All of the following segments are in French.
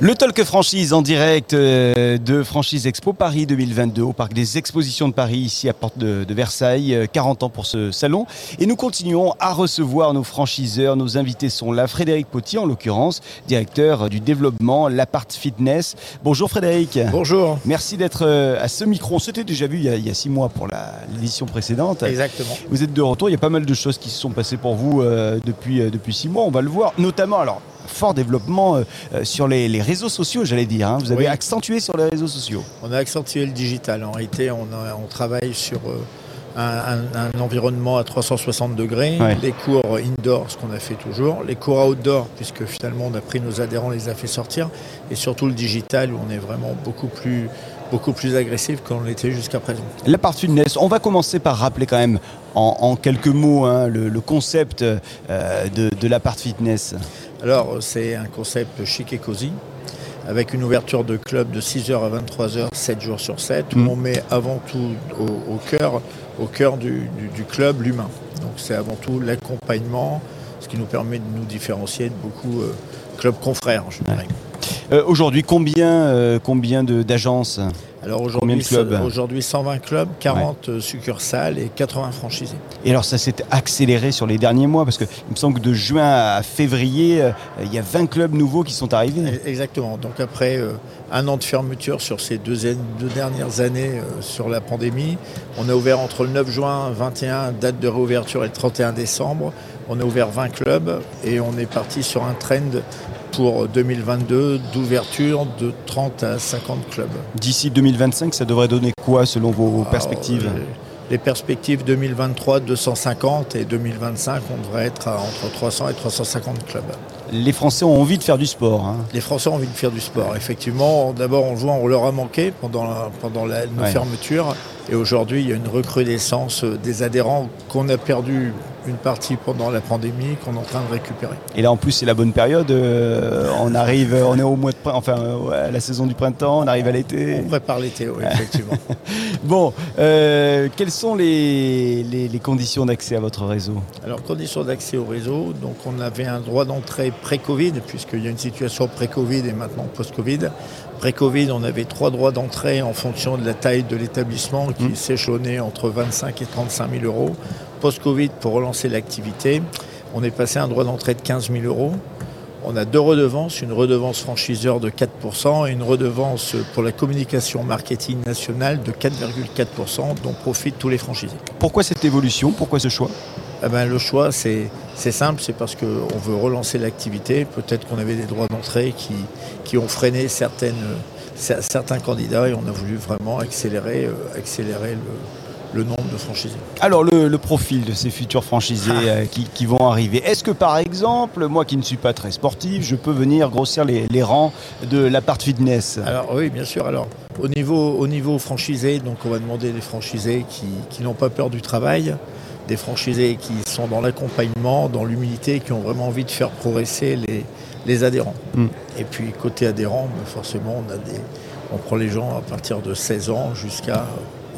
Le Talk Franchise en direct euh, de Franchise Expo Paris 2022 au Parc des Expositions de Paris, ici à Porte de, de Versailles. Euh, 40 ans pour ce salon. Et nous continuons à recevoir nos franchiseurs. Nos invités sont là. Frédéric Potier, en l'occurrence, directeur du développement Lapart Fitness. Bonjour Frédéric. Bonjour. Merci d'être euh, à ce micro. On s'était déjà vu il y a, il y a six mois pour l'édition précédente. Exactement. Vous êtes de retour. Il y a pas mal de choses qui se sont passées pour vous euh, depuis, euh, depuis six mois. On va le voir. Notamment, alors, fort développement euh, euh, sur les, les réseaux sociaux, j'allais dire. hein. Vous avez Oui. accentué sur les réseaux sociaux. On a accentué le digital. En réalité, on, a- on travaille sur euh, un, environnement à 360 degrés. Ouais. Les cours indoor, ce qu'on a fait toujours. Les cours outdoor, puisque finalement on a pris nos adhérents, les a fait sortir. Et surtout le digital, où on est vraiment beaucoup plus, beaucoup plus agressif qu'on l'était jusqu'à présent. La part fitness, on va commencer par rappeler quand même en, en quelques mots hein, le, le concept euh, de, de la part fitness. Alors, c'est un concept chic et cosy, avec une ouverture de club de 6h à 23h, 7 jours sur 7, où Mm. on met avant tout au, au cœur, au cœur du, du- du club l'humain. Donc, c'est avant tout l'accompagnement, ce qui nous permet de nous différencier de beaucoup euh, clubs confrères, je dirais. Euh, Aujourd'hui, combien, euh, combien de- d'agences Alors aujourd'hui, aujourd'hui 120 clubs, 40 succursales et 80 franchisés. Et alors ça s'est accéléré sur les derniers mois parce qu'il me semble que de juin à février, euh, il y a 20 clubs nouveaux qui sont arrivés. Exactement. Donc après euh, un an de fermeture sur ces deux, dernières années euh, sur la pandémie, on a ouvert entre le 9 juin 21, date de réouverture, et le 31 décembre. On a ouvert 20 clubs et on est parti sur un trend pour 2022 d'ouverture de 30 à 50 clubs. D'ici 2025, ça devrait donner quoi selon vos perspectives? Alors, euh, les perspectives 2023, 250 et 2025, on devrait être à entre 300 et 350 clubs. Les Français ont envie de faire du sport. hein. Les Français ont envie de faire du sport. Effectivement, d'abord, on le voit, on leur a manqué pendant, la- pendant la, nos Ouais. fermetures. Et aujourd'hui, il y a une recrudescence euh, des adhérents qu'on a perdu une partie pendant la pandémie, qu'on est en train de récupérer. Et là, en plus, c'est la bonne période. euh, on arrive, on est au mois de, enfin, euh, à la saison du printemps. On arrive à l'été. On prépare l'été, oui, effectivement. Bon, euh, quelles sont les, les- les conditions d'accès à votre réseau? Alors, conditions d'accès au réseau. Donc, on avait un droit d'entrée pré-Covid, puisqu'il y a une situation pré-Covid et maintenant post-Covid. Pré-Covid, on avait trois droits d'entrée en fonction de la taille de l'établissement qui Mmh. s'échelonnait entre 25 et 35 000 euros. Post-Covid, pour relancer l'activité, on est passé à un droit d'entrée de 15 000 euros. On a deux redevances, une redevance franchiseur de 4% et une redevance pour la communication marketing nationale de 4,4% dont profitent tous les franchisés. Pourquoi cette évolution? Pourquoi ce choix? Eh ben, le choix, c'est simple, c'est parce qu'on veut relancer l'activité. Peut-être qu'on avait des droits d'entrée qui, qui ont freiné certaines, cer- certains candidats et on a voulu vraiment accélérer, euh, accélérer le, le nombre de franchisés. Alors, le, le profil de ces futurs franchisés Ah. euh, qui, qui vont arriver. Est-ce que, par exemple, moi qui ne suis pas très sportif, je peux venir grossir les, les rangs de la part fitness? Alors oui, bien sûr. Alors au niveau, au niveau franchisé, donc on va demander des franchisés qui, qui n'ont pas peur du travail, des franchisés qui sont dans l'accompagnement, dans l'humilité, qui ont vraiment envie de faire progresser les, les adhérents. Mm. Et puis côté adhérents, ben, forcément, on a des, on prend les gens à partir de 16 ans jusqu'à,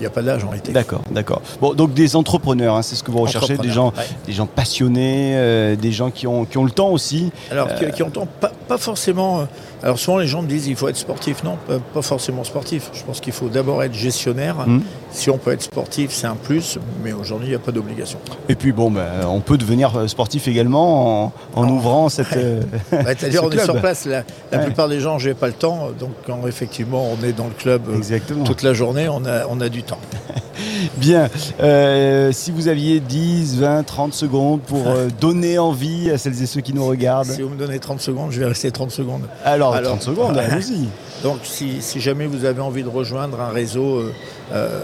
il n'y a pas d'âge en réalité. D'accord, d'accord. Bon, donc des entrepreneurs, hein, c'est ce que vous recherchez, des gens, ouais. des gens passionnés, euh, des gens qui ont, qui ont le temps aussi. Alors, qui, qui entend pas, pas forcément. euh, Alors, souvent, les gens me disent il faut être sportif. Non, pas, forcément sportif. Je pense qu'il faut d'abord être gestionnaire. Mm. Si on peut être sportif, c'est un plus, mais aujourd'hui, il n'y a pas d'obligation. Et puis bon, ben, on peut devenir euh, sportif également en, en Oh, ouvrant cette. euh, Bah, C'est-à-dire, ce on est sur place. La, la Ouais. plupart des gens, j'ai pas le temps. Donc, quand effectivement, on est dans le club euh, Exactement. toute la journée, on a, on a du temps. Bien. Euh, si vous aviez 10, 20, 30 secondes pour euh, donner envie à celles et ceux qui nous regardent. Si vous me donnez 30 secondes, je vais rester 30 secondes. Alors, Alors, 30 secondes, ouais. allez-y. Donc si, si jamais vous avez envie de rejoindre un réseau euh, euh,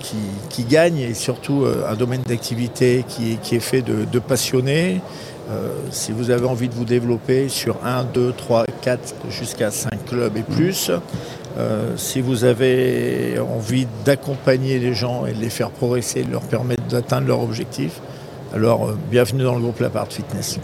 qui, qui gagne et surtout euh, un domaine d'activité qui, est- qui est fait de, de passionnés, euh, si vous avez envie de vous développer sur 1, 2, 3, 4 jusqu'à 5 clubs et plus, euh, si vous avez envie d'accompagner les gens et de les faire progresser, de leur permettre d'atteindre leur objectif, alors euh, bienvenue dans le groupe Lapart Fitness.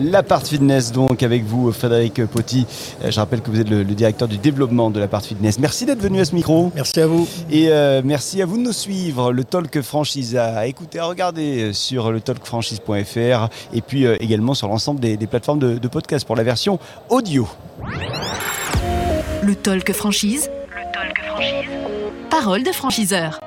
La part fitness donc avec vous Frédéric Potti. Euh, je rappelle que vous êtes le, directeur du développement de la part fitness. Merci d'être venu à ce micro. Merci à vous. Et euh, merci à vous de nous suivre. Le Talk Franchise à écouter, à regarder sur le talkfranchise.fr et puis euh, également sur l'ensemble des, plateformes de, de podcast pour la version audio. Le Talk Franchise. Le Talk Franchise. Parole de franchiseur.